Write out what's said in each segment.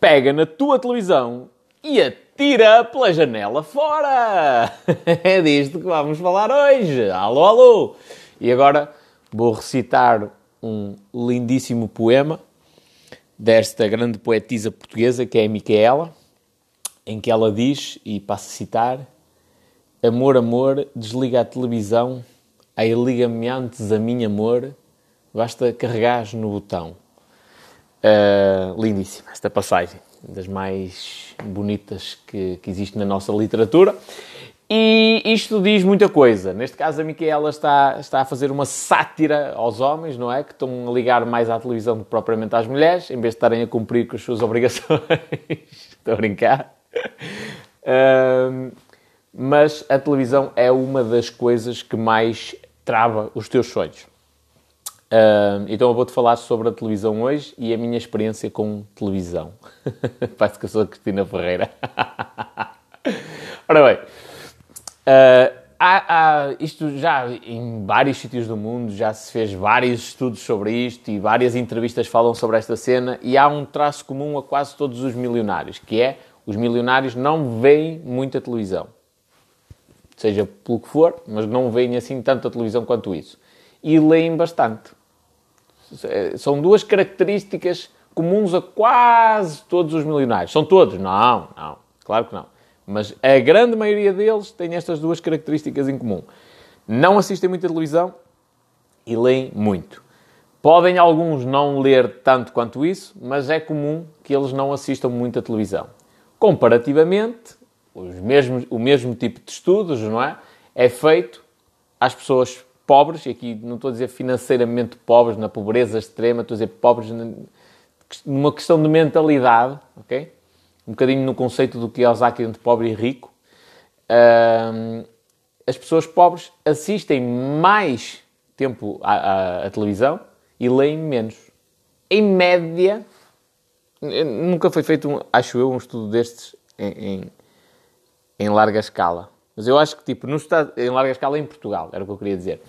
pega na tua televisão e atira pela janela fora. É disto que vamos falar hoje. Alô, alô! E agora vou recitar um lindíssimo poema desta grande poetisa portuguesa que é a Micaela, em que ela diz, e passo a citar: Amor, amor, desliga a televisão, aí liga-me antes a mim, amor, basta carregares no botão. Uh, lindíssima esta passagem, das mais bonitas que, que existe na nossa literatura. E isto diz muita coisa. Neste caso, a Micaela está, está a fazer uma sátira aos homens, não é? Que estão a ligar mais à televisão do que propriamente às mulheres, em vez de estarem a cumprir com as suas obrigações. Estou a brincar. Uh, mas a televisão é uma das coisas que mais trava os teus sonhos. Uh, então eu vou-te falar sobre a televisão hoje e a minha experiência com televisão. Parece que eu sou a Cristina Ferreira. Ora bem, uh, há, há, isto já em vários sítios do mundo já se fez vários estudos sobre isto e várias entrevistas falam sobre esta cena e há um traço comum a quase todos os milionários, que é os milionários não veem muita televisão. Seja pelo que for, mas não veem assim tanta televisão quanto isso. E leem bastante. São duas características comuns a quase todos os milionários. São todos? Não, não. Claro que não. Mas a grande maioria deles tem estas duas características em comum. Não assistem muita televisão e leem muito. Podem alguns não ler tanto quanto isso, mas é comum que eles não assistam muita televisão. Comparativamente, os mesmos, o mesmo tipo de estudos, não é? É feito às pessoas pobres, e aqui não estou a dizer financeiramente pobres, na pobreza extrema, estou a dizer pobres numa questão de mentalidade, ok? Um bocadinho no conceito do que é Ozaki entre pobre e rico. Um, as pessoas pobres assistem mais tempo à, à, à, televisão e leem menos. Em média, nunca foi feito, um, acho eu, um estudo destes em, em, em larga escala. Mas eu acho que, tipo, no em larga escala em Portugal, era o que eu queria dizer.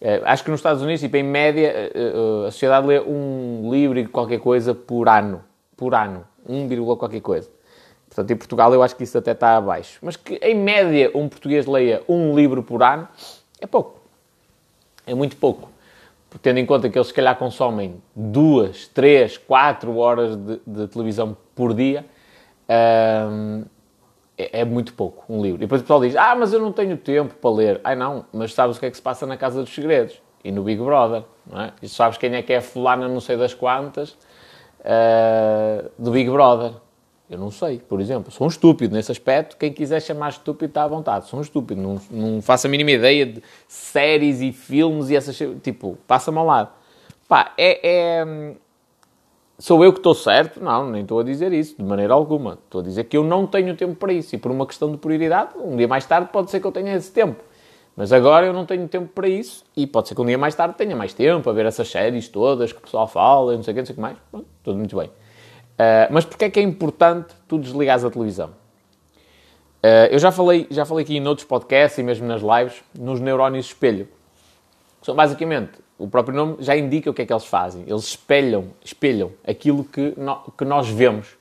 Uh, acho que nos Estados Unidos, tipo, em média, uh, uh, a sociedade lê um livro e qualquer coisa por ano. Por ano. 1, qualquer coisa. Portanto, em Portugal eu acho que isso até está abaixo. Mas que, em média, um português leia um livro por ano é pouco. É muito pouco. Tendo em conta que eles, se calhar, consomem duas, três, quatro horas de, de televisão por dia, ehm, é, é, muito pouco um livro. E depois o pessoal diz: Ah, mas eu não tenho tempo para ler. Ai não, mas sabes o que é que se passa na Casa dos Segredos e no Big Brother, não é? E sabes quem é que é fulana, não sei das quantas, uh, do Big Brother. Eu não sei, por exemplo. Sou um estúpido nesse aspecto. Quem quiser chamar estúpido está à vontade. Sou um estúpido. Não, não faço a mínima ideia de séries e filmes e essas... Tipo, passa-me ao lado. Pá, é, é Sou eu que estou certo? Não, nem estou a dizer isso, de maneira alguma. Estou a dizer que eu não tenho tempo para isso. E por uma questão de prioridade, um dia mais tarde pode ser que eu tenha esse tempo. Mas agora eu não tenho tempo para isso e pode ser que um dia mais tarde tenha mais tempo a ver essas séries todas que o pessoal fala e não sei o que, não sei o que mais. Pronto, tudo muito bem. Uh, mas porquê é que é importante tu desligares a televisão? Uh, eu já falei, já falei aqui em outros podcasts e mesmo nas lives, nos neurónios espelho. São basicamente o próprio nome já indica o que é que eles fazem. Eles espelham, espelham aquilo que, no, que nós vemos.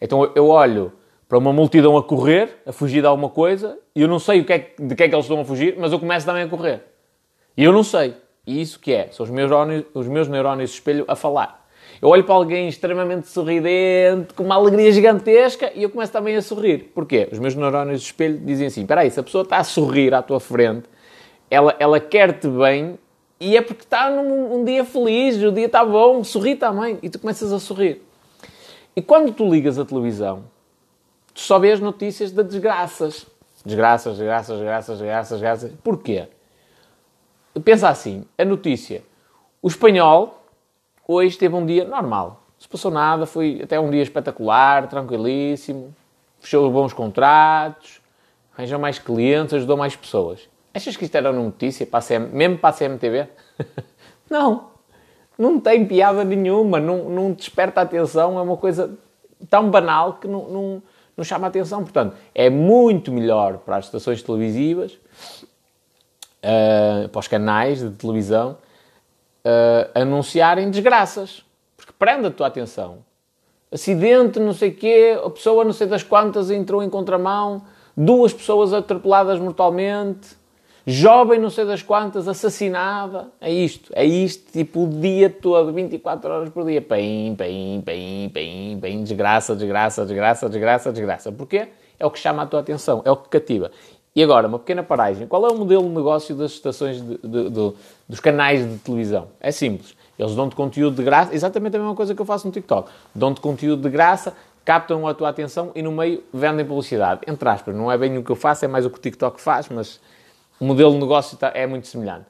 Então eu olho para uma multidão a correr, a fugir de alguma coisa, e eu não sei o que é, de que é que eles estão a fugir, mas eu começo também a correr. E eu não sei. E isso que é? São os meus, neurónios, os meus neurónios espelho a falar. Eu olho para alguém extremamente sorridente, com uma alegria gigantesca, e eu começo também a sorrir. Porquê? Os meus neurónios de espelho dizem assim, espera aí, se a pessoa está a sorrir à tua frente, ela, ela quer-te bem e é porque está num um dia feliz, o dia está bom, sorri também. E tu começas a sorrir. E quando tu ligas a televisão, tu só vês notícias de desgraças. Desgraças, desgraças, desgraças, desgraças, desgraças. Porquê? Pensa assim, a notícia. O espanhol hoje teve um dia normal. Não se passou nada, foi até um dia espetacular, tranquilíssimo. Fechou bons contratos, arranjou mais clientes, ajudou mais pessoas. Achas que isto era uma notícia, para CM, mesmo para a CMTV? não. Não tem piada nenhuma, não, não desperta atenção, é uma coisa tão banal que não, não, não chama atenção. Portanto, é muito melhor para as estações televisivas, uh, para os canais de televisão, uh, anunciarem desgraças, porque prende a tua atenção. Acidente, não sei quê, a pessoa não sei das quantas entrou em contramão, duas pessoas atropeladas mortalmente, jovem não sei das quantas, assassinada. É isto, é isto, tipo o dia todo, 24 horas por dia. Pim, pim, pim, pim, pim, desgraça, desgraça, desgraça, desgraça, desgraça. Porquê? É o que chama a tua atenção, é o que cativa. E agora, uma pequena paragem. Qual é o modelo de negócio das estações, de, de, de, dos canais de televisão? É simples. Eles dão-te conteúdo de graça, exatamente a mesma coisa que eu faço no TikTok. Dão-te conteúdo de graça, captam a tua atenção e no meio vendem publicidade. Entre aspas, não é bem o que eu faço, é mais o que o TikTok faz, mas o modelo de negócio tá, é muito semelhante.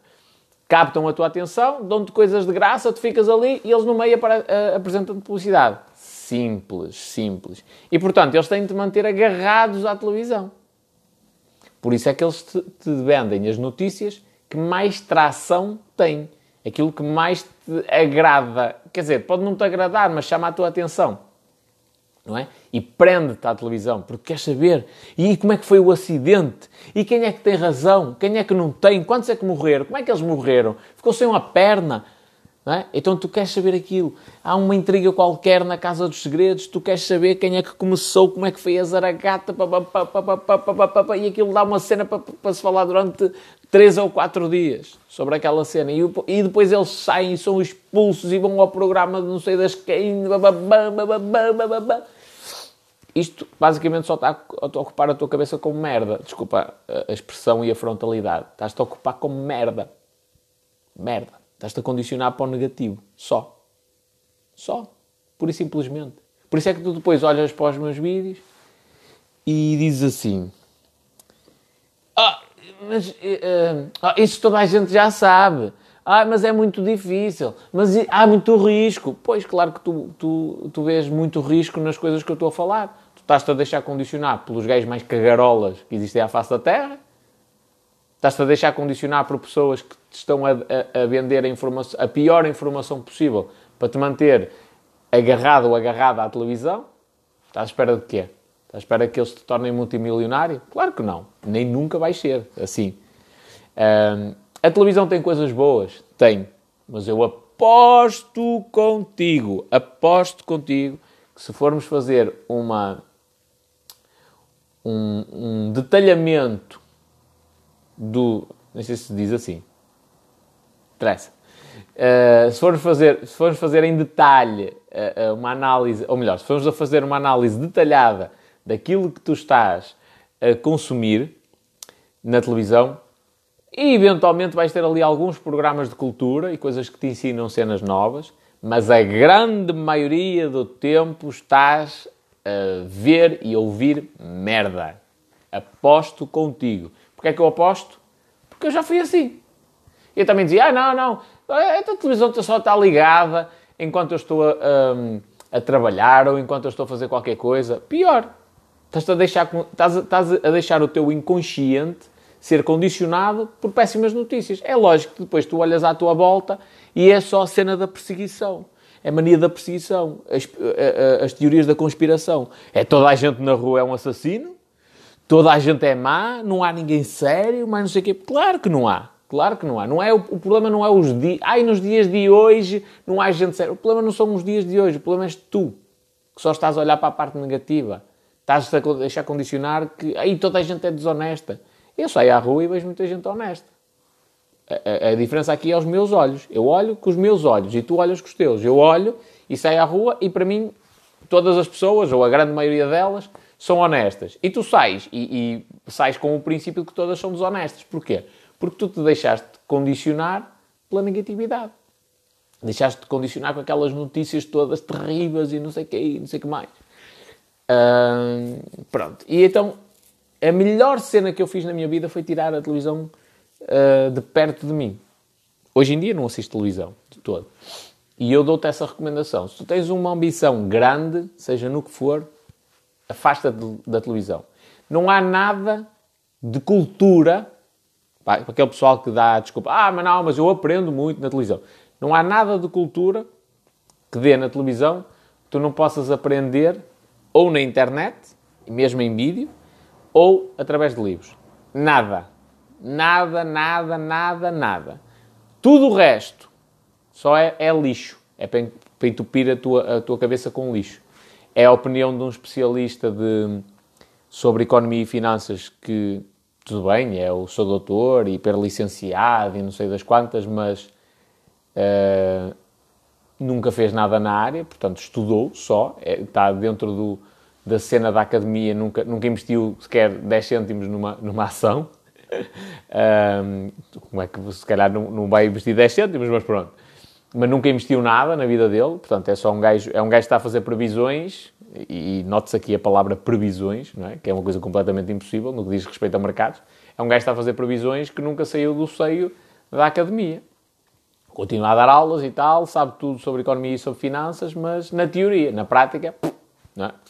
Captam a tua atenção, dão-te coisas de graça, tu ficas ali e eles no meio uh, apresentam-te publicidade. Simples, simples. E portanto, eles têm de te manter agarrados à televisão. Por isso é que eles te, te vendem as notícias que mais tração têm aquilo que mais te agrada. Quer dizer, pode não te agradar, mas chama a tua atenção. Não é? E prende-te à televisão, porque queres saber. E como é que foi o acidente? E quem é que tem razão? Quem é que não tem? Quantos é que morreram? Como é que eles morreram? Ficou sem uma perna? É? Então tu queres saber aquilo. Há uma intriga qualquer na Casa dos Segredos, tu queres saber quem é que começou, como é que foi a Zaragata, e aquilo dá uma cena para se falar durante três ou quatro dias sobre aquela cena. E, e depois eles saem e são expulsos e vão ao programa de não sei das quem. Isto basicamente só está a ocupar a tua cabeça com merda. Desculpa a expressão e a frontalidade. Estás-te a ocupar com merda. Merda. Estás-te a condicionar para o negativo. Só. Só. Pura e simplesmente. Por isso é que tu depois olhas para os meus vídeos e dizes assim: Ah, mas uh, isso toda a gente já sabe. Ah, mas é muito difícil. Mas há muito risco. Pois, claro que tu, tu, tu vês muito risco nas coisas que eu estou a falar. Tu estás-te a deixar condicionar pelos gays mais cagarolas que existem à face da Terra Estás-te a deixar condicionar por pessoas que te estão a, a, a vender a, a pior informação possível para te manter agarrado ou agarrada à televisão? Estás à espera de quê? Estás à espera que eles te tornem multimilionário? Claro que não. Nem nunca vai ser assim. Um, a televisão tem coisas boas? Tem. Mas eu aposto contigo, aposto contigo, que se formos fazer uma, um, um detalhamento do. Não sei se diz assim. Interessa. Uh, se, formos fazer, se formos fazer em detalhe uh, uma análise, ou melhor, se formos a fazer uma análise detalhada daquilo que tu estás a consumir na televisão, e eventualmente vais ter ali alguns programas de cultura e coisas que te ensinam cenas novas, mas a grande maioria do tempo estás a ver e ouvir merda. Aposto contigo. Porquê é que eu aposto? Porque eu já fui assim. Eu também dizia, ah, não, não, a televisão só está ligada enquanto eu estou a, a, a, trabalhar ou enquanto eu estou a fazer qualquer coisa. Pior, estás a deixar, estás estás a deixar o teu inconsciente ser condicionado por péssimas notícias. É lógico que depois tu olhas à tua volta e é só a cena da perseguição. É mania da perseguição, as, as teorias da conspiração. É toda a gente na rua é um assassino, toda a gente é má, não há ninguém sério, mas não sei o quê. Claro que não há. Claro que não há. Não é, o, o problema não é os dias. Ai, nos dias de hoje não há gente séria. O problema não são os dias de hoje. O problema és tu, que só estás a olhar para a parte negativa. Estás a deixar condicionar que aí toda a gente é desonesta. Eu saio à rua e vejo muita gente honesta. A, a, a, diferença aqui é os meus olhos. Eu olho com os meus olhos e tu olhas com os teus. Eu olho e saio à rua e para mim todas as pessoas, ou a grande maioria delas, são honestas. E tu sais e, e sais com o princípio de que todas são desonestas. Porquê? Porque tu te deixaste condicionar pela negatividade. Deixaste-te condicionar com aquelas notícias todas terríveis e não sei o que não sei o que mais. pronto. E então, a melhor cena que eu fiz na minha vida foi tirar a televisão uh, de perto de mim. Hoje em dia não assisto televisão, de todo. E eu dou-te essa recomendação. Se tu tens uma ambição grande, seja no que for, afasta-te da televisão. Não há nada de cultura, para aquele pessoal que dá desculpa, ah, mas não, mas eu aprendo muito na televisão. Não há nada de cultura que dê na televisão que tu não possas aprender ou na internet, mesmo em vídeo, ou através de livros. Nada. Nada, nada, nada, nada. Tudo o resto só é, é lixo. É para, entupir a tua, a tua cabeça com lixo. é a opinião de um especialista de, sobre economia e finanças que, tudo bem, é o seu doutor, hiperlicenciado e não sei das quantas, mas uh, nunca fez nada na área, portanto estudou só, é, está dentro do, da cena da academia, nunca, nunca investiu sequer 10 cêntimos numa, numa ação. um, como é que se calhar não, não vai investir 10 cêntimos, mas pronto. Mas nunca investiu nada na vida dele, portanto é só um gajo, é um gajo que está a fazer previsões, e, e note-se aqui a palavra previsões, não é? que é uma coisa completamente impossível no que diz respeito a mercados. É um gajo que está a fazer previsões que nunca saiu do seio da academia. Continua a dar aulas e tal, sabe tudo sobre economia e sobre finanças, mas na teoria, na prática,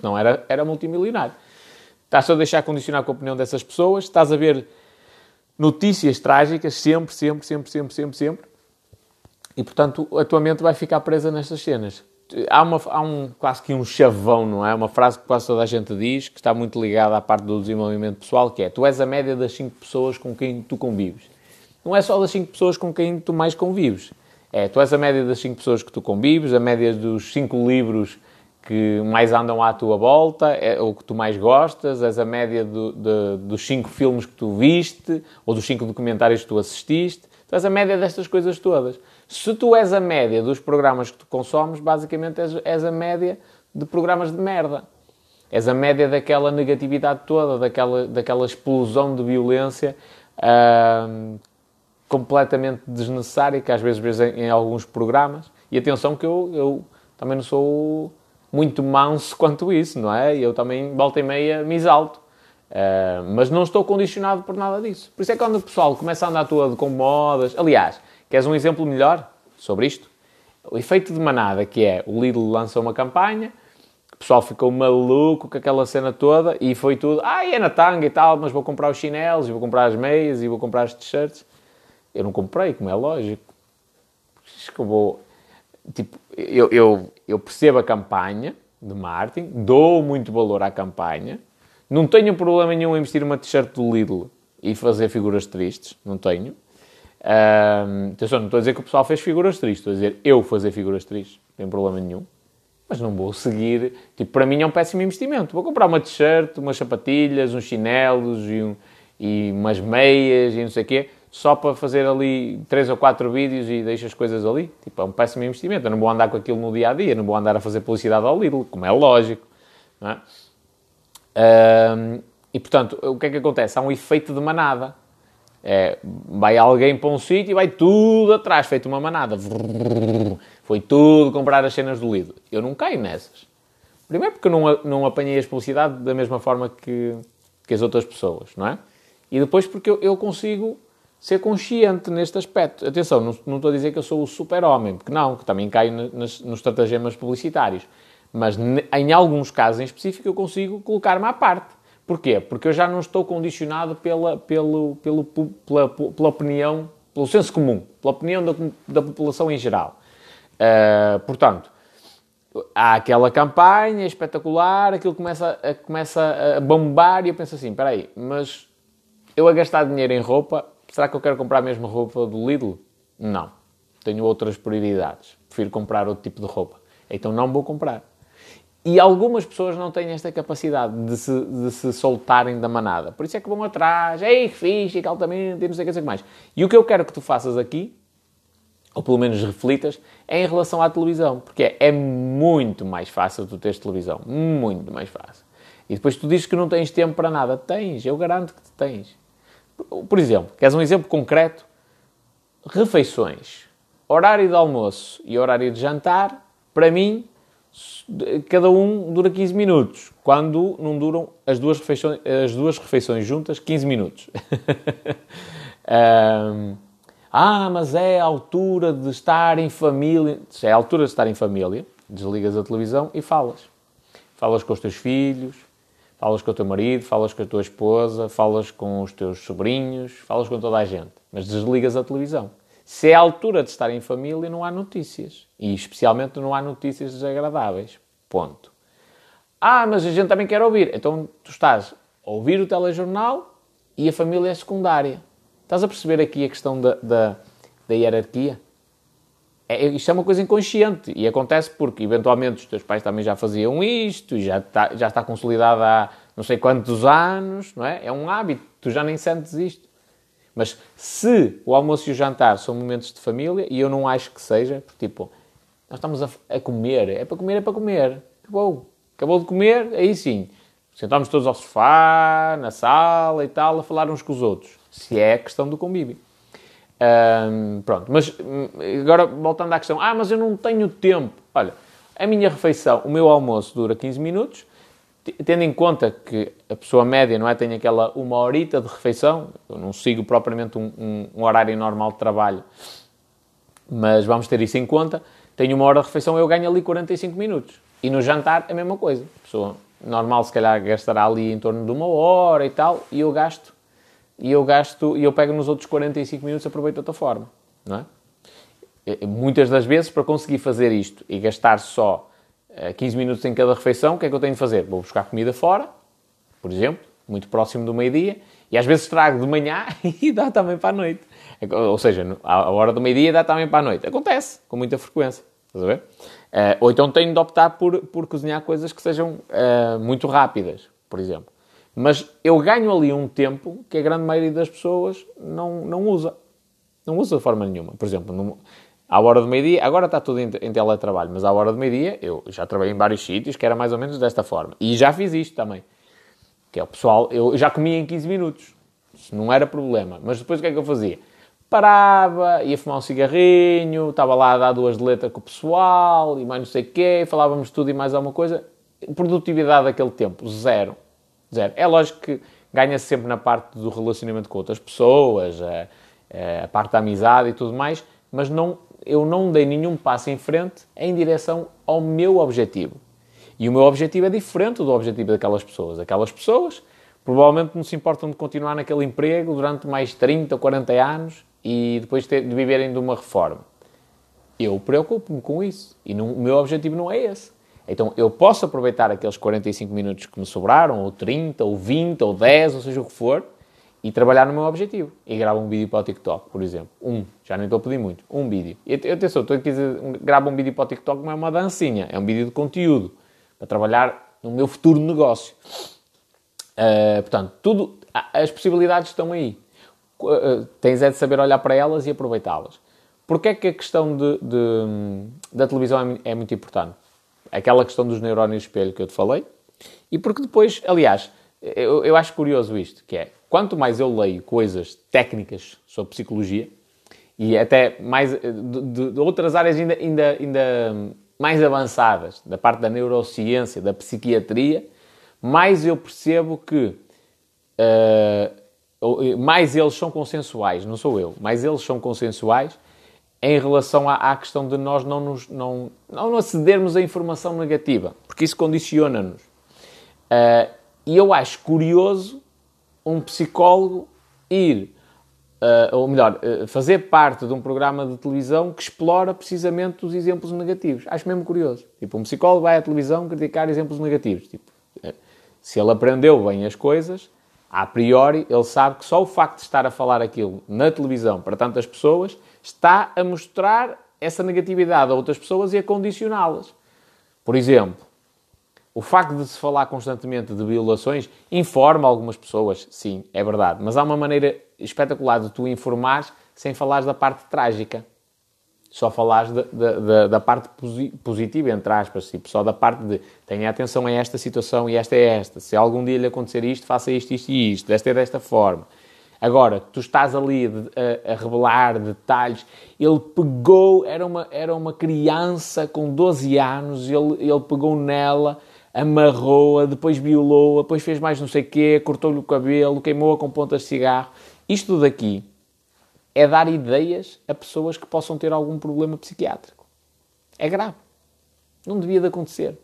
não é? era, era multimilionário. Estás a deixar condicionar com a opinião dessas pessoas, estás a ver notícias trágicas sempre, sempre, sempre, sempre, sempre, sempre. E, portanto, a tua mente vai ficar presa nestas cenas. Há, uma, há um, quase que um chavão, não é? Uma frase que quase toda a gente diz, que está muito ligada à parte do desenvolvimento pessoal, que é Tu és a média das 5 pessoas com quem tu convives. Não é só das 5 pessoas com quem tu mais convives. É, tu és a média das 5 pessoas que tu convives, a média dos 5 livros que mais andam à tua volta, é, ou que tu mais gostas, és a média do, de, dos 5 filmes que tu viste, ou dos 5 documentários que tu assististe. Tu és a média destas coisas todas. Se tu és a média dos programas que tu consomes, basicamente és, és a média de programas de merda. És a média daquela negatividade toda, daquela, daquela explosão de violência completamente desnecessária que às vezes vês em, em, alguns programas. E atenção que eu, eu também não sou muito manso quanto isso, não é? Eu também, volta e meia, me exalto. Uh, mas não estou condicionado por nada disso. Por isso é que quando o pessoal começa a andar todo com modas... Aliás, queres um exemplo melhor sobre isto? O efeito de manada, que é o Lidl lança uma campanha, o pessoal ficou maluco com aquela cena toda e foi tudo, ah, é na tanga e tal, mas vou comprar os chinelos, e vou comprar as meias, e vou comprar as t-shirts. Eu não comprei, como é lógico. Acho que eu vou... Tipo, eu, eu, eu percebo a campanha de marketing, dou muito valor à campanha, não tenho problema nenhum em investir uma t-shirt do Lidl e fazer figuras tristes, não tenho. Um, atenção, não estou a dizer que o pessoal fez figuras tristes, estou a dizer eu fazer figuras tristes, não tem problema nenhum. Mas não vou seguir, tipo, para mim é um péssimo investimento. Vou comprar uma t-shirt, umas sapatilhas, uns chinelos e, um, e umas meias e não sei o quê só para fazer ali três ou quatro vídeos e deixo as coisas ali. Tipo, é um péssimo investimento. Eu não vou andar com aquilo no dia a dia, não vou andar a fazer publicidade ao Lidl, como é lógico. É? Um, e portanto, o que é que acontece? Há um efeito de manada. É, vai alguém para um sítio e vai tudo atrás, feito uma manada. Foi tudo comprar as cenas do Lidl. Eu não caio nessas. Primeiro porque eu não, não apanhei as publicidade da mesma forma que, que as outras pessoas, não é? E depois porque eu, eu consigo ser consciente neste aspecto. Atenção, não, não estou a dizer que eu sou o super-homem, porque não, que também caio nas, nos estratagemas publicitários. Mas em alguns casos em específico eu consigo colocar-me à parte. Porquê? Porque eu já não estou condicionado pela, pelo, pelo, pela, pela opinião, pelo senso comum, pela opinião da, da população em geral. Uh, portanto, há aquela campanha espetacular, aquilo começa a, começa a bombar e eu penso assim, espera aí, mas eu a gastar dinheiro em roupa Será que eu quero comprar a mesma roupa do Lidl? Não. Tenho outras prioridades. Prefiro comprar outro tipo de roupa. Então não vou comprar. E algumas pessoas não têm esta capacidade de se, de se soltarem da manada. Por isso é que vão atrás, ei, que fixe, que altamente, e não sei o que, mais. E o que eu quero que tu faças aqui, ou pelo menos reflitas, é em relação à televisão. Porque é, é muito mais fácil tu teres televisão. Muito mais fácil. E depois tu dizes que não tens tempo para nada. Tens, eu garanto que tens. Por exemplo, queres um exemplo concreto? Refeições. Horário de almoço e horário de jantar, para mim, cada um dura 15 minutos, quando não duram as duas refeições, as duas refeições juntas 15 minutos. ah, mas é a altura de estar em família. É a altura de estar em família, desligas a televisão e falas. Falas com os teus filhos, Falas com o teu marido, falas com a tua esposa, falas com os teus sobrinhos, falas com toda a gente. Mas desligas a televisão. Se é a altura de estar em família, não há notícias. E especialmente não há notícias desagradáveis. Ponto. Ah, mas a gente também quer ouvir. Então tu estás a ouvir o telejornal e a família é secundária. Estás a perceber aqui a questão da, da, da hierarquia? É, isto é uma coisa inconsciente e acontece porque, eventualmente, os teus pais também já faziam isto e já está, já está consolidado há não sei quantos anos, não é? É um hábito, tu já nem sentes isto. Mas se o almoço e o jantar são momentos de família, e eu não acho que seja, porque, tipo, nós estamos a, a comer, é para comer, é para comer. Acabou. Acabou de comer, aí sim. Sentamos todos ao sofá, na sala e tal, a falar uns com os outros. Se é a questão do convívio. Um, pronto, mas hum, agora voltando à questão, ah, mas eu não tenho tempo. Olha, a minha refeição, o meu almoço dura 15 minutos, tendo em conta que a pessoa média não é, tem aquela uma horita de refeição, eu não sigo propriamente um, um, um, horário normal de trabalho, mas vamos ter isso em conta, tenho uma hora de refeição, eu ganho ali 45 minutos. E no jantar, a mesma coisa. A pessoa normal, se calhar, gastará ali em torno de uma hora e tal, e eu gasto e eu gasto, e eu pego nos outros 45 minutos e aproveito de outra forma, não é? Muitas das vezes, para conseguir fazer isto e gastar só 15 eh, minutos em cada refeição, o que é que eu tenho de fazer? Vou buscar comida fora, por exemplo, muito próximo do meio-dia, e às vezes trago de manhã e dá também para a noite. Ou seja, a hora do meio-dia dá também para a noite. Acontece, com muita frequência. Estás a ver? Uh, ou então tenho de optar por, por cozinhar coisas que sejam uh, muito rápidas, por exemplo. Mas eu ganho ali um tempo que a grande maioria das pessoas não, não usa. Não usa de forma nenhuma. Por exemplo, no, à hora do meio-dia, agora está tudo em, em teletrabalho, mas à hora do meio-dia eu já trabalhei em vários sítios que era mais ou menos desta forma. E já fiz isto também. Que é o pessoal, eu já comia em 15 minutos. Isso não era problema. Mas depois o que é que eu fazia? Parava, ia fumar um cigarrinho, estava lá a dar duas de letra com o pessoal e mais não sei o quê, falávamos tudo e mais alguma coisa. Produtividade daquele tempo, zero. Zero. É lógico que ganha-se sempre na parte do relacionamento com outras pessoas, a, a, parte da amizade e tudo mais, mas não, eu não dei nenhum passo em frente em direção ao meu objetivo. E o meu objetivo é diferente do objetivo daquelas pessoas. Aquelas pessoas provavelmente não se importam de continuar naquele emprego durante mais 30 ou 40 anos e depois de viverem de uma reforma. Eu preocupo-me com isso. E não, o meu objetivo não é esse. Então eu posso aproveitar aqueles 45 minutos que me sobraram, ou 30, ou 20, ou 10, ou seja o que for, e trabalhar no meu objetivo. E gravo um vídeo para o TikTok, por exemplo. Um, já nem estou a pedir muito. Um vídeo. E atenção, estou aqui a dizer, gravo um vídeo para o TikTok, não é uma dancinha, é um vídeo de conteúdo, para trabalhar no meu futuro negócio. Uh, portanto, tudo, as possibilidades estão aí. Uh, tens é de saber olhar para elas e aproveitá-las. Porquê é que a questão de, de, da televisão é, é muito importante? Aquela questão dos neurónios espelho que eu te falei, e porque depois, aliás, eu, eu acho curioso isto, que é, quanto mais eu leio coisas técnicas sobre psicologia, e até mais de, de outras áreas ainda, ainda, ainda mais avançadas, da parte da neurociência, da psiquiatria, mais eu percebo que uh, mais eles são consensuais, não sou eu, mais eles são consensuais em relação à, à, questão de nós não, nos, não, não acedermos a informação negativa, porque isso condiciona-nos. Uh, e eu acho curioso um psicólogo ir, uh, ou melhor, uh, fazer parte de um programa de televisão que explora precisamente os exemplos negativos. Acho mesmo curioso. Tipo, um psicólogo vai à televisão criticar exemplos negativos. Tipo, se ele aprendeu bem as coisas, a priori, ele sabe que só o facto de estar a falar aquilo na televisão para tantas pessoas está a mostrar essa negatividade a outras pessoas e a condicioná-las. Por exemplo, o facto de se falar constantemente de violações informa algumas pessoas, sim, é verdade, mas há uma maneira espetacular de tu informares sem falares da parte trágica. Só falares da, da, da parte positiva, entre aspas, tipo, só da parte de tenha atenção a esta situação e esta é esta. Se algum dia lhe acontecer isto, faça isto, isto e isto, desta é desta forma. Agora, tu estás ali a, a, revelar detalhes. Ele pegou, era uma, era uma criança com 12 anos, ele, ele pegou nela, amarrou-a, depois violou-a, depois fez mais não sei o quê, cortou-lhe o cabelo, queimou-a com pontas de cigarro. Isto daqui é dar ideias a pessoas que possam ter algum problema psiquiátrico. É grave. Não devia de acontecer.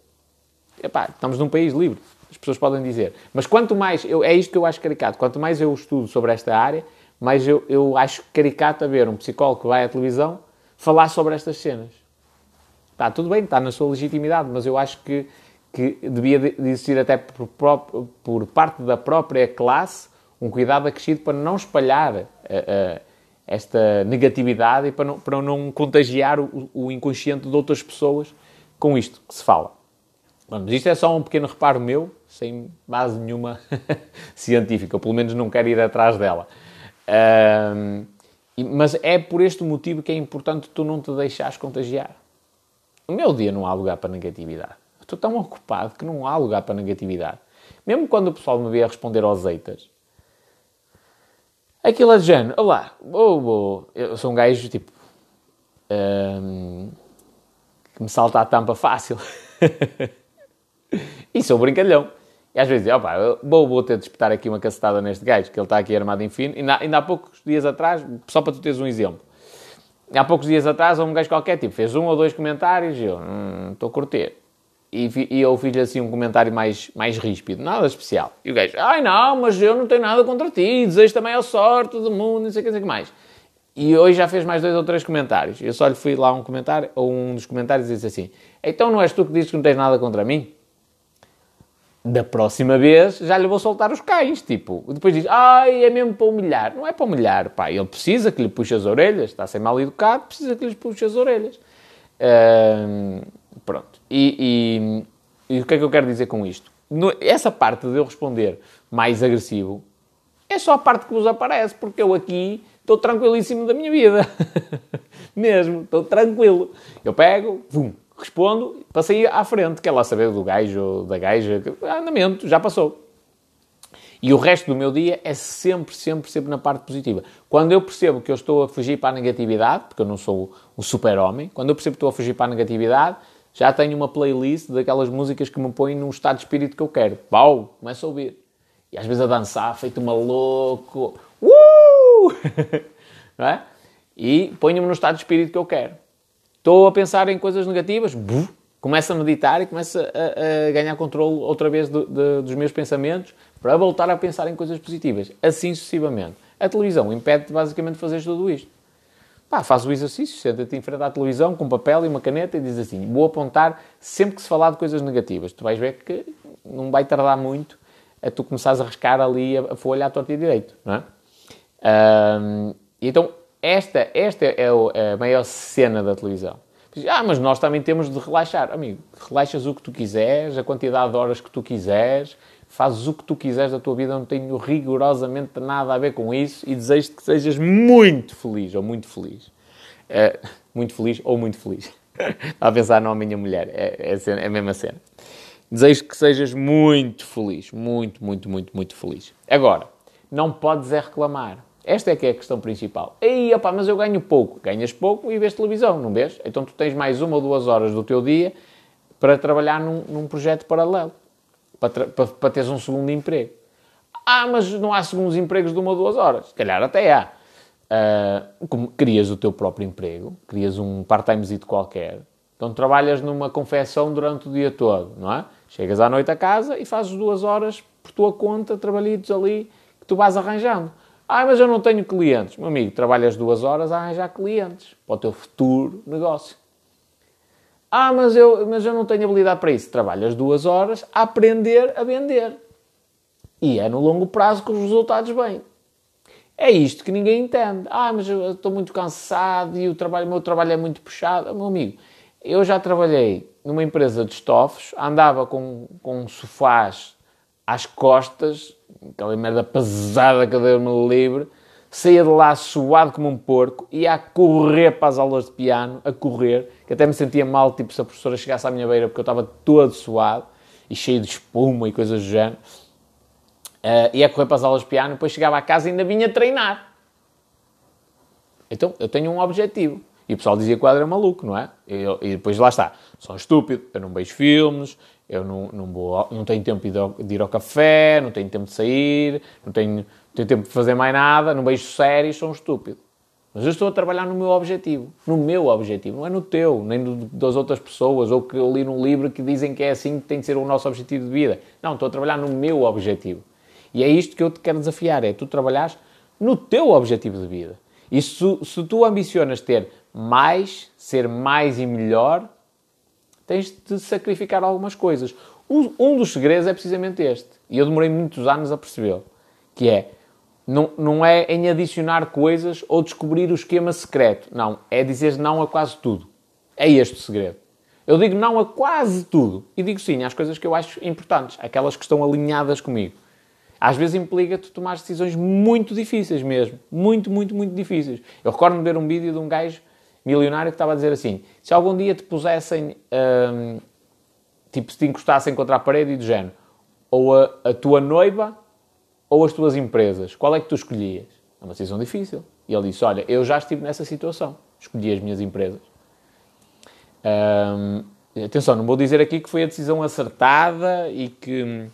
Epá, estamos num país livre as pessoas podem dizer. Mas quanto mais, eu, é isto que eu acho caricato, quanto mais eu estudo sobre esta área, mais eu, eu acho caricato ver um psicólogo que vai à televisão falar sobre estas cenas. Está tudo bem, está na sua legitimidade, mas eu acho que, que devia de existir até por, por parte da própria classe um cuidado acrescido para não espalhar uh, uh, esta negatividade e para não, para não contagiar o, o inconsciente de outras pessoas com isto que se fala. Isto é só um pequeno reparo meu, sem base nenhuma científica, ou pelo menos não quero ir atrás dela. Um, mas é por este motivo que é importante tu não te deixares contagiar. No meu dia não há lugar para negatividade. Estou tão ocupado que não há lugar para negatividade. Mesmo quando o pessoal me via responder aos eitas, aquilo é de género, olá, oh, oh, eu sou um gajo tipo um, que me salta a tampa fácil. e sou brincalhão. E às vezes, opa, vou, vou ter de espetar aqui uma cacetada neste gajo, que ele está aqui armado em fino. Ainda, ainda há poucos dias atrás, só para tu teres um exemplo, há poucos dias atrás, um gajo qualquer, tipo, fez um ou dois comentários e eu, hum, estou a curtir. E, e eu fiz-lhe assim um comentário mais, mais ríspido, nada especial. E o gajo, ai não, mas eu não tenho nada contra ti, desejo também a sorte do mundo, não sei o que, sei que mais. E hoje já fez mais dois ou três comentários. Eu só lhe fui lá um comentário, ou um dos comentários disse assim, então não és tu que dizes que não tens nada contra mim? Da próxima vez já lhe vou soltar os cães, tipo, depois diz, ai, é mesmo para humilhar. Não é para humilhar, pá, ele precisa que lhe puxe as orelhas, está a ser mal educado, precisa que lhe puxe as orelhas. pronto. E, e, e, o que é que eu quero dizer com isto? No, essa parte de eu responder mais agressivo é só a parte que vos aparece, porque eu aqui estou tranquilíssimo da minha vida. Mesmo, estou tranquilo. Eu pego, vum, respondo, passei à frente, quer lá saber do gajo ou da gaja, andamento, já passou. E o resto do meu dia é sempre, sempre, sempre na parte positiva. Quando eu percebo que eu estou a fugir para a negatividade, porque eu não sou o super-homem, quando eu percebo que estou a fugir para a negatividade, já tenho uma playlist daquelas músicas que me põem num estado de espírito que eu quero. Pau, começo a ouvir. E às vezes a dançar, feito maluco. Uh! é? E ponho-me no estado de espírito que eu quero. Estou a pensar em coisas negativas, buf, começo a meditar e começo a, a ganhar controle outra vez do, de, dos meus pensamentos para voltar a pensar em coisas positivas. Assim sucessivamente. A televisão impede-te basicamente de fazer tudo isto. Pá, faz o exercício, senta-te em frente à televisão com um papel e uma caneta e diz assim: vou apontar sempre que se falar de coisas negativas. Tu vais ver que não vai tardar muito a tu começares a riscar ali a, folha à torta e direito, não é? Um, então, esta, esta é a maior cena da televisão. Ah, mas nós também temos de relaxar. Amigo, relaxas o que tu quiseres, a quantidade de horas que tu quiseres, fazes o que tu quiseres da tua vida, não tenho rigorosamente nada a ver com isso e desejo que sejas muito feliz ou muito feliz. É, muito feliz ou muito feliz. a pensar não a minha mulher, é, é, é a mesma cena. Desejo que sejas muito feliz, muito, muito, muito, muito feliz. Agora, não podes é reclamar. Esta é que é a questão principal. Ei, opa, mas eu ganho pouco. Ganhas pouco e vês televisão, não vês? Então tu tens mais uma ou duas horas do teu dia para trabalhar num, num projeto paralelo. Para, para, para teres um segundo emprego. Ah, mas não há segundos empregos de uma ou duas horas. Se calhar até há. Uh, como crias o teu próprio emprego, crias um part-timezito qualquer. Então trabalhas numa confecção durante o dia todo, não é? Chegas à noite a casa e fazes duas horas por tua conta, trabalhitos ali, que tu vais arranjando. Ah, mas eu não tenho clientes. Meu amigo, trabalhas duas horas a arranjar clientes para o teu futuro negócio. Ah, mas eu, mas eu não tenho habilidade para isso. Trabalhas duas horas a aprender a vender. E é no longo prazo que os resultados vêm. É isto que ninguém entende. Ah, mas eu estou muito cansado e o, trabalho, o meu trabalho é muito puxado. Meu amigo, eu já trabalhei numa empresa de estofos, andava com, com sofás às costas aquela merda pesada que deu-me livre, saía de lá suado como um porco, ia a correr para as aulas de piano, a correr, que até me sentia mal, tipo, se a professora chegasse à minha beira, porque eu estava todo suado e cheio de espuma e coisas do género. Uh, ia correr para as aulas de piano, depois chegava à casa e ainda vinha treinar. Então, eu tenho um objetivo. E o pessoal dizia que o Adri é maluco, não é? E, e depois lá está. Sou estúpido, eu não vejo filmes, eu não, não, vou, não tenho tempo de ir ao café, não tenho tempo de sair, não tenho, não tenho tempo de fazer mais nada, não vejo séries, sou um estúpido. Mas eu estou a trabalhar no meu objetivo. No meu objetivo, não é no teu, nem das outras pessoas, ou que eu li num livro que dizem que é assim que tem de ser o nosso objetivo de vida. Não, estou a trabalhar no meu objetivo. E é isto que eu te quero desafiar, é tu trabalhares no teu objetivo de vida. E se, se tu ambicionas ter mais, ser mais e melhor, tens de sacrificar algumas coisas. Um dos segredos é precisamente este, e eu demorei muitos anos a percebê-lo, que é não, não é em adicionar coisas ou descobrir o esquema secreto. Não, é dizer não a quase tudo. É este o segredo. Eu digo não a quase tudo e digo sim às coisas que eu acho importantes, aquelas que estão alinhadas comigo. Às vezes implica-te tomar decisões muito difíceis mesmo. Muito, muito, muito difíceis. Eu recordo-me ver um vídeo de um gajo milionário que estava a dizer assim: se algum dia te pusessem, hum, tipo, se te encostassem contra a parede e do género, ou a, a tua noiva ou as tuas empresas, qual é que tu escolhias? É uma decisão difícil. E ele disse: Olha, eu já estive nessa situação, escolhi as minhas empresas. Um, atenção, não vou dizer aqui que foi a decisão acertada e que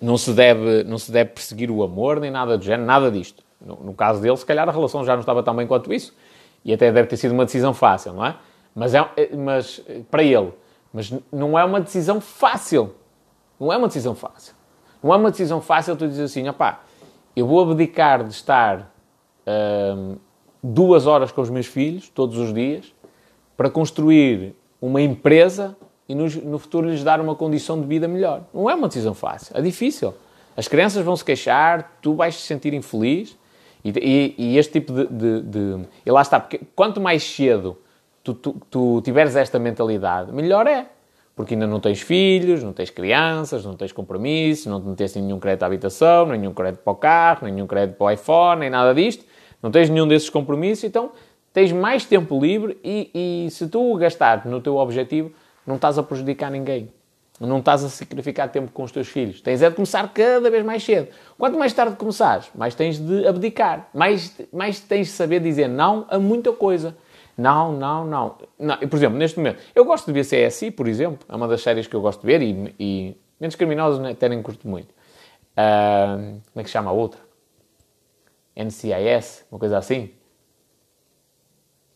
não se deve, não se deve perseguir o amor nem nada do género, nada disto. No, no, caso dele, se calhar a relação já não estava tão bem quanto isso e até deve ter sido uma decisão fácil, não é? Mas, é, é mas para ele, mas não é uma decisão fácil. Não é uma decisão fácil. Não é uma decisão fácil tu dizes assim, opá, eu vou abdicar de estar hum, duas horas com os meus filhos, todos os dias, para construir uma empresa e no, no, futuro lhes dar uma condição de vida melhor. Não é uma decisão fácil, é difícil. As crianças vão se queixar, tu vais te sentir infeliz e, e, e este tipo de, de, de, E lá está, porque quanto mais cedo tu, tu, tu tiveres esta mentalidade, melhor é. Porque ainda não tens filhos, não tens crianças, não tens compromissos, não, tens nenhum crédito à habitação, nenhum crédito para o carro, nenhum crédito para o iPhone, nem nada disto. Não tens nenhum desses compromissos, então tens mais tempo livre e, e se tu gastares no teu objetivo, não estás a prejudicar ninguém. Não estás a sacrificar tempo com os teus filhos. Tens é de começar cada vez mais cedo. Quanto mais tarde começares, mais tens de abdicar. Mais, mais tens de saber dizer não a muita coisa. Não, não, não. não. Por exemplo, neste momento, eu gosto de ver CSI, por exemplo. É uma das séries que eu gosto de ver e, e menos criminosas né, até nem curto muito. Uh, como é que se chama a outra? NCIS, uma coisa assim.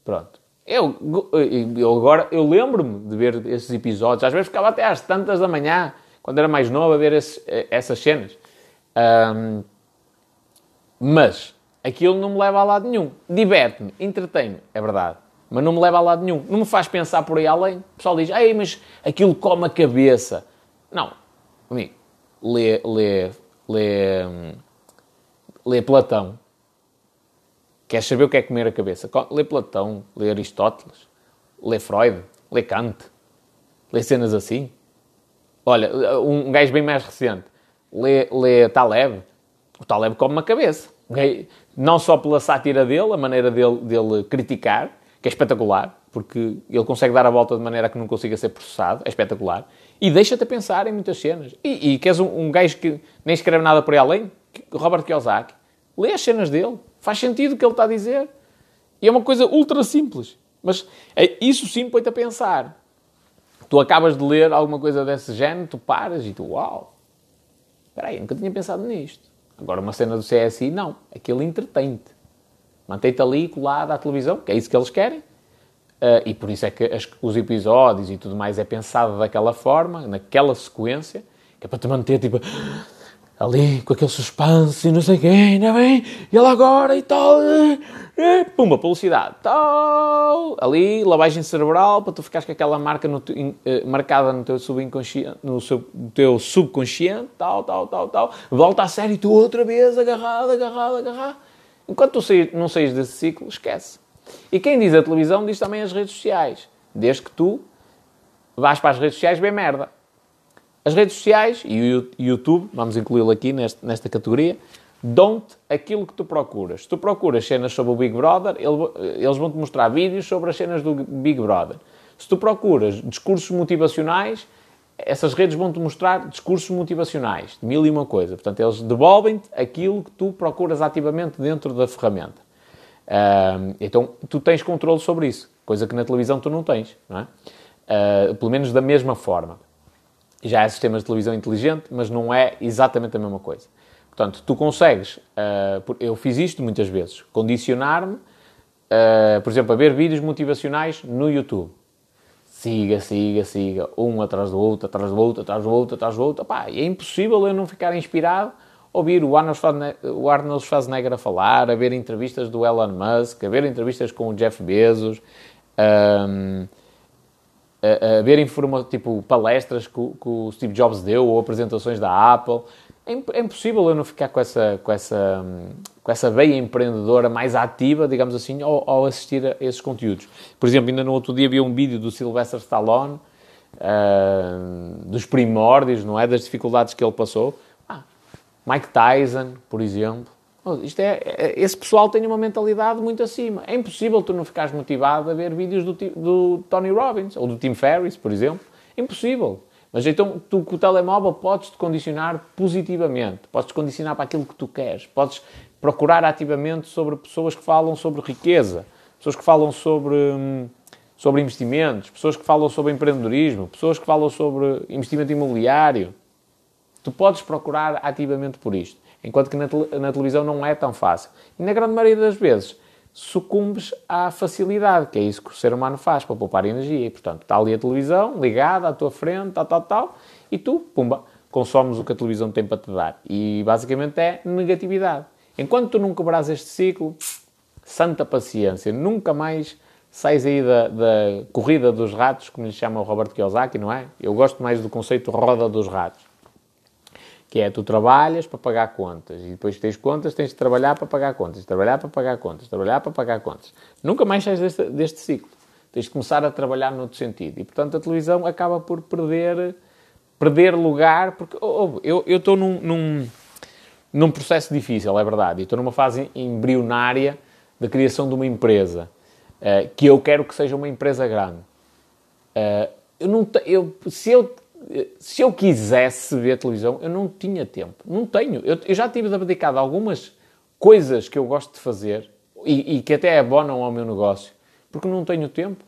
Pronto. Eu, eu agora, eu lembro-me de ver esses episódios. Às vezes ficava até às tantas da manhã, quando era mais novo, a ver esse, essas cenas. Um, mas aquilo não me leva a lado nenhum. Diverte-me, entretém-me, é verdade. Mas não me leva a lado nenhum. Não me faz pensar por aí além. O pessoal diz, ei, mas aquilo come a cabeça. Não, amigo, lê, lê, lê, hum, lê Platão Queres saber o que é comer a cabeça? Lê Platão, lê Aristóteles, lê Freud, lê Kant, lê cenas assim. Olha, um gajo bem mais recente, lê, lê Taleb. O Taleb come uma cabeça. Não só pela sátira dele, a maneira dele, dele criticar, que é espetacular, porque ele consegue dar a volta de maneira que não consiga ser processado, é espetacular, e deixa-te a pensar em muitas cenas. E, e queres um, um gajo que nem escreve nada por aí além? Robert Kiyosaki. Lê as cenas dele. Faz sentido o que ele está a dizer. E é uma coisa ultra simples. Mas é, isso sim põe-te a pensar. Tu acabas de ler alguma coisa desse género, tu paras e tu, uau, espera aí, nunca tinha pensado nisto. Agora uma cena do CSI, não. Aquilo entretém-te. Mantém-te ali colado à televisão, que é isso que eles querem. Uh, e por isso é que as, os episódios e tudo mais é pensado daquela forma, naquela sequência, que é para te manter tipo ali com aquele suspense e não sei quem, ainda bem, e ele agora e tal, e, e, pumba, publicidade, tal, ali, lavagem cerebral, para tu ficares com aquela marca no, in, uh, marcada no teu subconsciente, no, teu subconsciente, tal, tal, tal, tal, volta à série e tu outra vez agarrado, agarrado, agarrado. Enquanto tu não saís desse ciclo, esquece. E quem diz a televisão diz também as redes sociais, desde que tu vais para as redes sociais bem merda. As redes sociais e o YouTube, vamos incluí-lo aqui neste, nesta categoria, dão-te aquilo que tu procuras. Se tu procuras cenas sobre o Big Brother, eles vão-te mostrar vídeos sobre as cenas do Big Brother. Se tu procuras discursos motivacionais, essas redes vão-te mostrar discursos motivacionais, de mil e uma coisa. Portanto, eles devolvem-te aquilo que tu procuras ativamente dentro da ferramenta. então, tu tens controle sobre isso, coisa que na televisão tu não tens, não é? Uh, pelo menos da mesma forma já é sistemas de televisão inteligente, mas não é exatamente a mesma coisa. Portanto, tu consegues, uh, eu fiz isto muitas vezes, condicionar-me, uh, por exemplo, a ver vídeos motivacionais no YouTube. Siga, siga, siga, um atrás do outro, atrás do outro, atrás do outro, atrás do outro. Epá, é impossível eu não ficar inspirado a ouvir o Arnold Schwarzenegger a falar, a ver entrevistas do Elon Musk, a ver entrevistas com o Jeff Bezos. Um, a, a ver tipo palestras que, que, o Steve Jobs deu ou apresentações da Apple. é, é impossível eu não ficar com essa, com essa, com essa veia empreendedora mais ativa, digamos assim, ao, ao assistir a esses conteúdos. Por exemplo, ainda no outro dia vi um vídeo do Sylvester Stallone, uh, dos primórdios, não é? Das dificuldades que ele passou. Ah, Mike Tyson, por exemplo. Isto é, é, esse pessoal tem uma mentalidade muito acima. É impossível tu não ficares motivado a ver vídeos do, do Tony Robbins ou do Tim Ferriss, por exemplo. Impossível. Mas então tu com o telemóvel podes-te condicionar positivamente, podes-te condicionar para aquilo que tu queres, podes procurar ativamente sobre pessoas que falam sobre riqueza, pessoas que falam sobre, hum, sobre investimentos, pessoas que falam sobre empreendedorismo, pessoas que falam sobre investimento imobiliário. Tu podes procurar ativamente por isto, enquanto que na, na televisão não é tão fácil. E na grande maioria das vezes sucumbes à facilidade, que é isso que o ser humano faz para poupar energia. E, portanto, está ali a televisão ligada à tua frente, tal, tal, tal, e tu, pumba, consomes o que a televisão tem para te dar. E basicamente é negatividade. Enquanto tu não quebras este ciclo, santa paciência, nunca mais sais aí da, da corrida dos ratos, como lhe chama o Robert Kiyosaki, não é? Eu gosto mais do conceito roda dos ratos que é tu trabalhas para pagar contas e depois tens contas, tens de trabalhar para pagar contas, trabalhar para pagar contas, trabalhar para pagar contas. Nunca mais sais deste, deste ciclo. Tens de começar a trabalhar noutro sentido. E, portanto, a televisão acaba por perder, perder lugar, porque oh, oh, eu, estou num, num, num processo difícil, é verdade, estou numa fase embrionária da criação de uma empresa, uh, que eu quero que seja uma empresa grande. Uh, eu não eu, se eu se eu quisesse ver televisão, eu não tinha tempo. Não tenho. Eu, eu já tive dedicado a algumas coisas que eu gosto de fazer e, e que até abonam ao meu negócio, porque não tenho tempo.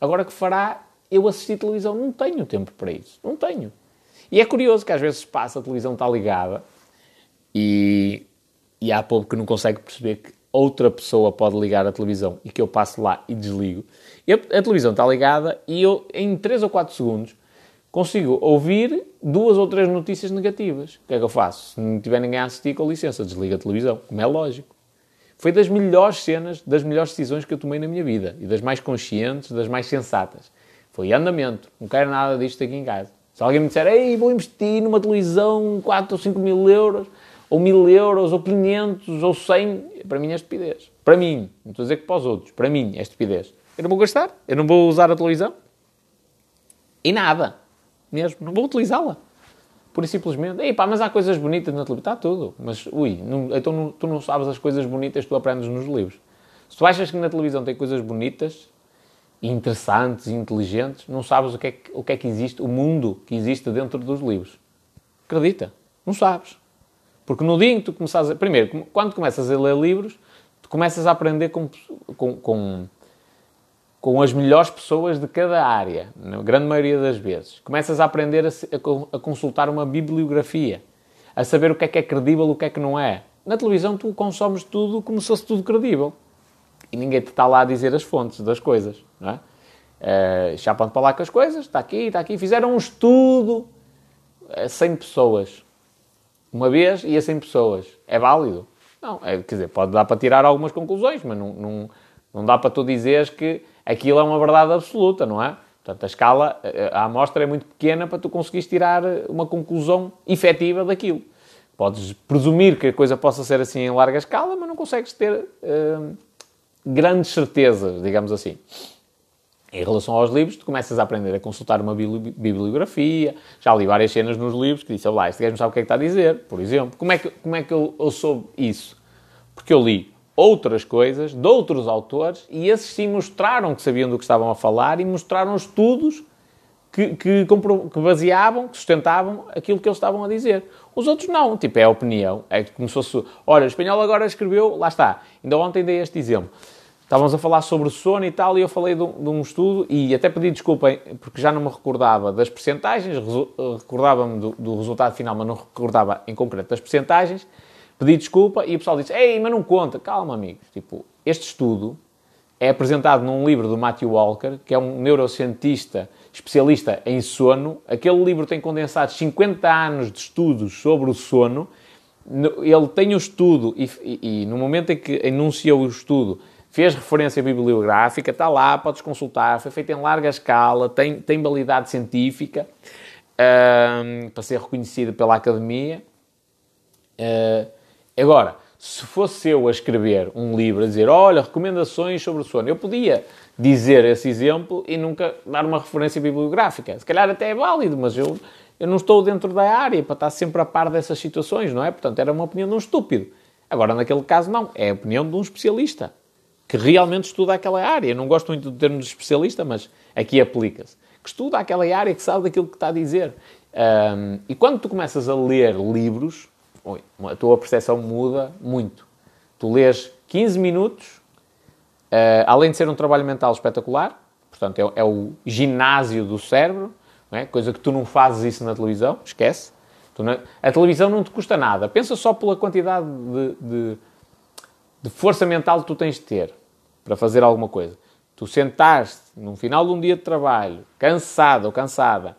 Agora que fará eu assistir televisão? Não tenho tempo para isso. Não tenho. E é curioso que às vezes passa, a televisão está ligada e, e há povo que não consegue perceber que outra pessoa pode ligar a televisão e que eu passo lá e desligo. A televisão está ligada e eu, em 3 ou 4 segundos, consigo ouvir duas ou três notícias negativas. O que é que eu faço? Se não tiver ninguém a assistir, com licença, desliga a televisão, como é lógico. Foi das melhores cenas, das melhores decisões que eu tomei na minha vida e das mais conscientes, das mais sensatas. Foi andamento, não quero nada disto aqui em casa. Se alguém me disser, ei, vou investir numa televisão 4 ou 5 mil euros, ou mil euros, ou 500, ou 100, para mim é estupidez. Para mim, não estou a dizer que para os outros, para mim é estupidez. Eu não vou gastar, eu não vou usar a televisão. E nada mesmo, não vou utilizá-la. E simplesmente. Ei pá, mas há coisas bonitas na televisão. Está tudo. Mas, ui, não, então não, tu não sabes as coisas bonitas que tu aprendes nos livros. Se tu achas que na televisão tem coisas bonitas, interessantes inteligentes, não sabes o que, é que, o que é que existe, o mundo que existe dentro dos livros. Acredita. Não sabes. Porque no dia em que tu começas a... Primeiro, quando começas a ler livros, tu começas a aprender com, com, com com as melhores pessoas de cada área, na grande maioria das vezes. Começas a aprender a, a, consultar uma bibliografia, a saber o que é que é credível o que é que não é. Na televisão tu consomes tudo como se fosse tudo credível. E ninguém te está lá a dizer as fontes das coisas, não é? Uh, chapam para lá com as coisas, está aqui, está aqui. Fizeram um estudo a 100 pessoas. Uma vez e a 100 pessoas. É válido? Não, é, quer dizer, pode dar para tirar algumas conclusões, mas não, não, não dá para tu dizeres que aquilo é uma verdade absoluta, não é? Portanto, a escala, a amostra é muito pequena para tu conseguires tirar uma conclusão efetiva daquilo. Podes presumir que a coisa possa ser assim em larga escala, mas não consegues ter uh, grandes certezas, digamos assim. Em relação aos livros, tu começas a aprender a consultar uma bibliografia. Já li várias cenas nos livros que dizem, lá, este gajo não sabe o que é que está a dizer, por exemplo. Como é que, como é que eu, eu soube isso? Porque eu li outras coisas de outros autores e esses sim mostraram que sabiam do que estavam a falar e mostraram estudos que, que, que baseavam, que sustentavam aquilo que eles estavam a dizer. Os outros não, tipo, é a opinião. É como se fosse, olha, o espanhol agora escreveu, lá está. Ainda ontem dei este exemplo. Estávamos a falar sobre sono e tal, e eu falei de um, de um estudo, e até pedi desculpa, porque já não me recordava das percentagens, recordava-me do, do resultado final, mas não recordava em concreto das percentagens, pedi desculpa e o pessoal disse: Ei, mas não conta. Calma, amigos. Tipo, este estudo é apresentado num livro do Matthew Walker, que é um neurocientista especialista em sono. Aquele livro tem condensado 50 anos de estudos sobre o sono. Ele tem o estudo e, e, e no momento em que enunciou o estudo, fez referência bibliográfica, está lá, podes consultar, foi feito em larga escala, tem, tem validade científica. uh, para ser reconhecida pela academia. Uh, agora, se fosse eu a escrever um livro a dizer, olha, recomendações sobre o sono, eu podia dizer esse exemplo e nunca dar uma referência bibliográfica. Se calhar até é válido, mas eu, eu não estou dentro da área para estar sempre a par dessas situações, não é? Portanto, era uma opinião de um estúpido. Agora, naquele caso, não. É a opinião de um especialista que realmente estuda aquela área. Eu não gosto muito do termo de especialista, mas aqui aplica-se. Que estuda aquela área, que sabe daquilo que está a dizer. Um, e quando tu começas a ler livros, a tua percepção muda muito. Tu lês 15 minutos, uh, além de ser um trabalho mental espetacular, portanto, é, é o ginásio do cérebro, é? coisa que tu não fazes isso na televisão, esquece. A televisão não te custa nada. Pensa só pela quantidade de, de, de força mental que tu tens de ter para fazer alguma coisa. Tu sentaste no final de um dia de trabalho, cansado ou cansada,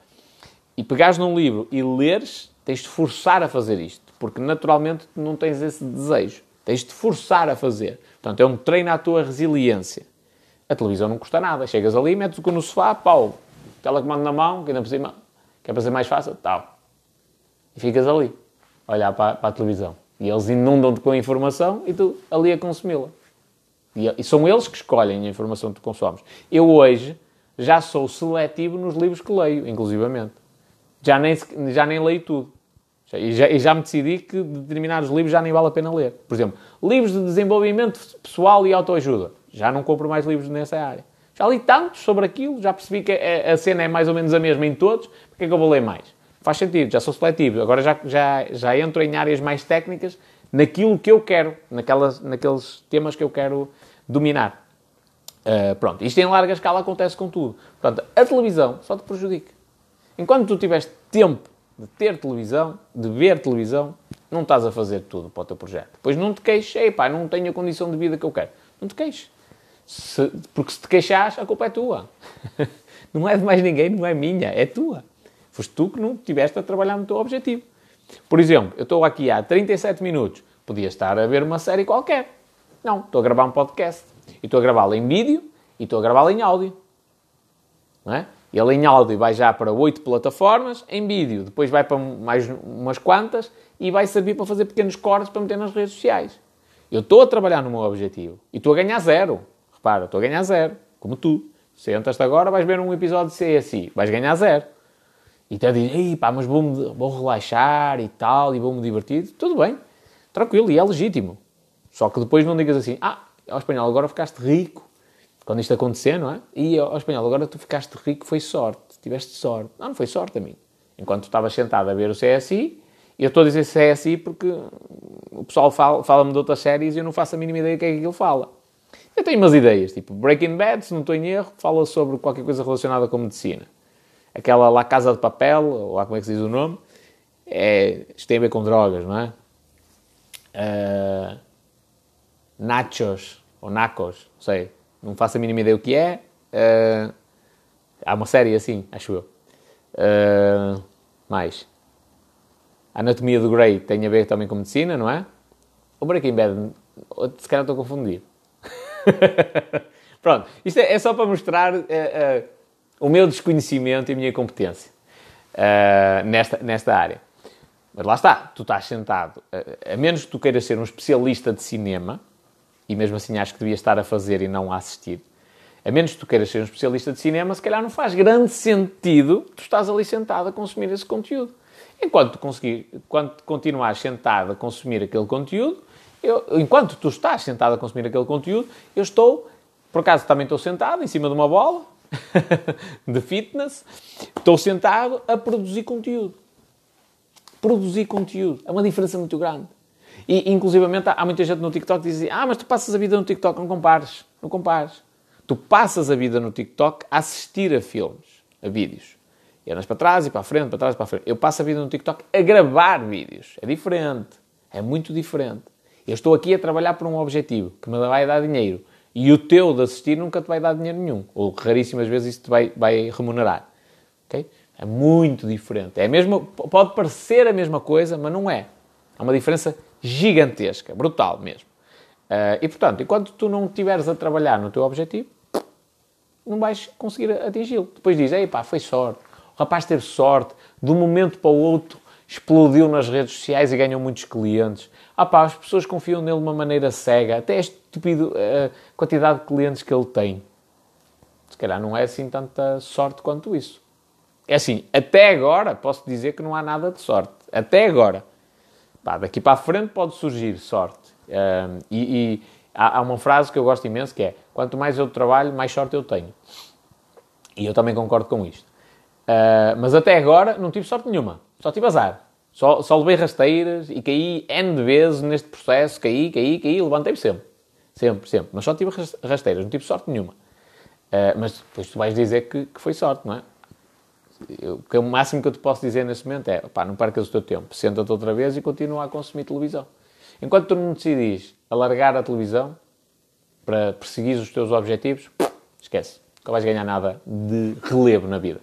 e pegares num livro e leres, tens de forçar a fazer isto, porque naturalmente não tens esse desejo. Tens de forçar a fazer. Portanto, é um treino à tua resiliência. A televisão não custa nada. Chegas ali, metes o no sofá, pau, telecomando na mão, que ainda por cima, que é para ser mais fácil, tal. E ficas ali, a olhar para, para a televisão. E eles inundam-te com a informação e tu ali a consumi-la. E, e, são eles que escolhem a informação que tu consomes. Eu hoje já sou seletivo nos livros que leio, inclusivamente. Já nem, já nem leio tudo. E já, e já me decidi que determinados livros já nem vale a pena ler. Por exemplo, livros de desenvolvimento pessoal e autoajuda. Já não compro mais livros nessa área. Já li tantos sobre aquilo, já percebi que a, a cena é mais ou menos a mesma em todos, porque é que eu vou ler mais? Faz sentido, já sou seletivo. Agora já, já, já entro em áreas mais técnicas naquilo que eu quero, naquelas, naqueles temas que eu quero dominar. Uh, pronto, isto em larga escala acontece com tudo. Portanto, a televisão só te prejudica. Enquanto tu tiveres tempo de ter televisão, de ver televisão, não estás a fazer tudo para o teu projeto. Depois não te queixes, ei pá, não tenho a condição de vida que eu quero. Não te queixes. Se, porque se te queixares, a culpa é tua. não é de mais ninguém, não é minha, é tua. Foste tu que não estiveste a trabalhar no teu objetivo. Por exemplo, eu estou aqui há 37 minutos, podia estar a ver uma série qualquer. Não, estou a gravar um podcast. E estou a gravá-lo em vídeo e estou a gravá-lo em áudio. Não é? Ele em áudio vai já para oito plataformas, em vídeo depois vai para mais umas quantas e vai servir para fazer pequenos cortes para meter nas redes sociais. Eu estou a trabalhar no meu objetivo e estou a ganhar zero. Repara, estou a ganhar zero, como tu. Sentas-te agora, vais ver um episódio de CSI, vais ganhar zero. E até dizes, pá, mas vou, vou relaxar e tal, e vou-me divertir. Tudo bem, tranquilo, e é legítimo. Só que depois não digas assim, ah, ao espanhol agora ficaste rico quando isto acontecer, não é? E ao espanhol, agora tu ficaste rico, foi sorte, tiveste sorte. Não, não foi sorte a mim. Enquanto tu estavas sentado a ver o CSI, eu estou a dizer CSI porque o pessoal fala-me fala de outras séries e eu não faço a mínima ideia do que é que aquilo fala. Eu tenho umas ideias, tipo Breaking Bad, se não estou em erro, fala sobre qualquer coisa relacionada com medicina. Aquela La Casa de Papel, ou lá como é que se diz o nome, é, isto tem a ver com drogas, não é? Uh, nachos, ou nacos, não sei, não faço a mínima ideia o que é. Uh, há uma série assim, acho eu. Uh, mais. A Anatomia do Grey tem a ver também com medicina, não é? O Breaking Bad, se calhar estou a confundir. Pronto, isto é, é, só para mostrar uh, uh, o meu desconhecimento e a minha competência nesta, nesta área. Mas lá está, tu estás sentado, a menos que tu queiras ser um especialista de cinema, e mesmo assim acho que devias estar a fazer e não a assistir. A menos que tu queiras ser um especialista de cinema, se calhar não faz grande sentido tu estás ali sentado a consumir esse conteúdo. Enquanto conseguir, enquanto continuares sentado a consumir aquele conteúdo, eu, enquanto tu estás sentado a consumir aquele conteúdo, eu estou, por acaso também estou sentado em cima de uma bola de fitness, estou sentado a produzir conteúdo. Produzir conteúdo. É uma diferença muito grande. E, inclusivamente, há, muita gente no TikTok que diz assim, ah, mas tu passas a vida no TikTok, não compares, não compares. Tu passas a vida no TikTok a assistir a filmes, a vídeos. E andas para trás e para a frente, para trás e para a frente. Eu passo a vida no TikTok a gravar vídeos. É diferente. É muito diferente. Eu estou aqui a trabalhar por um objetivo que me vai dar dinheiro. E o teu de assistir nunca te vai dar dinheiro nenhum. Ou raríssimas vezes isso te vai, vai remunerar. Okay? É muito diferente. É mesmo, pode parecer a mesma coisa, mas não é. Há uma diferença gigantesca, brutal mesmo. Uh, e portanto, enquanto tu não estiveres a trabalhar no teu objetivo, não vais conseguir atingi-lo. Depois dizes, ei pá, foi sorte. O rapaz teve sorte, de um momento para o outro explodiu nas redes sociais e ganhou muitos clientes. Ah pá, as pessoas confiam nele de uma maneira cega, até é estúpido a quantidade de clientes que ele tem. Se calhar não é assim tanta sorte quanto isso. É assim, até agora posso dizer que não há nada de sorte. Até agora. Pá, daqui para a frente pode surgir sorte. Um, e, e há, há, uma frase que eu gosto imenso que é: quanto mais eu trabalho, mais sorte eu tenho. E eu também concordo com isto. Uh, mas até agora não tive sorte nenhuma. Só tive azar. Só, só levei rasteiras e caí N vezes neste processo. Caí, caí, caí, levantei-me sempre. Sempre, sempre. Mas só tive rasteiras, não tive sorte nenhuma. Uh, mas depois tu vais dizer que, que foi sorte, não é? Eu, o máximo que eu te posso dizer nesse momento é, pá, não percas o teu tempo, senta-te outra vez e continua a consumir televisão. Enquanto tu não decidis alargar a televisão para perseguir os teus objetivos, esquece. Não vais ganhar nada de relevo na vida.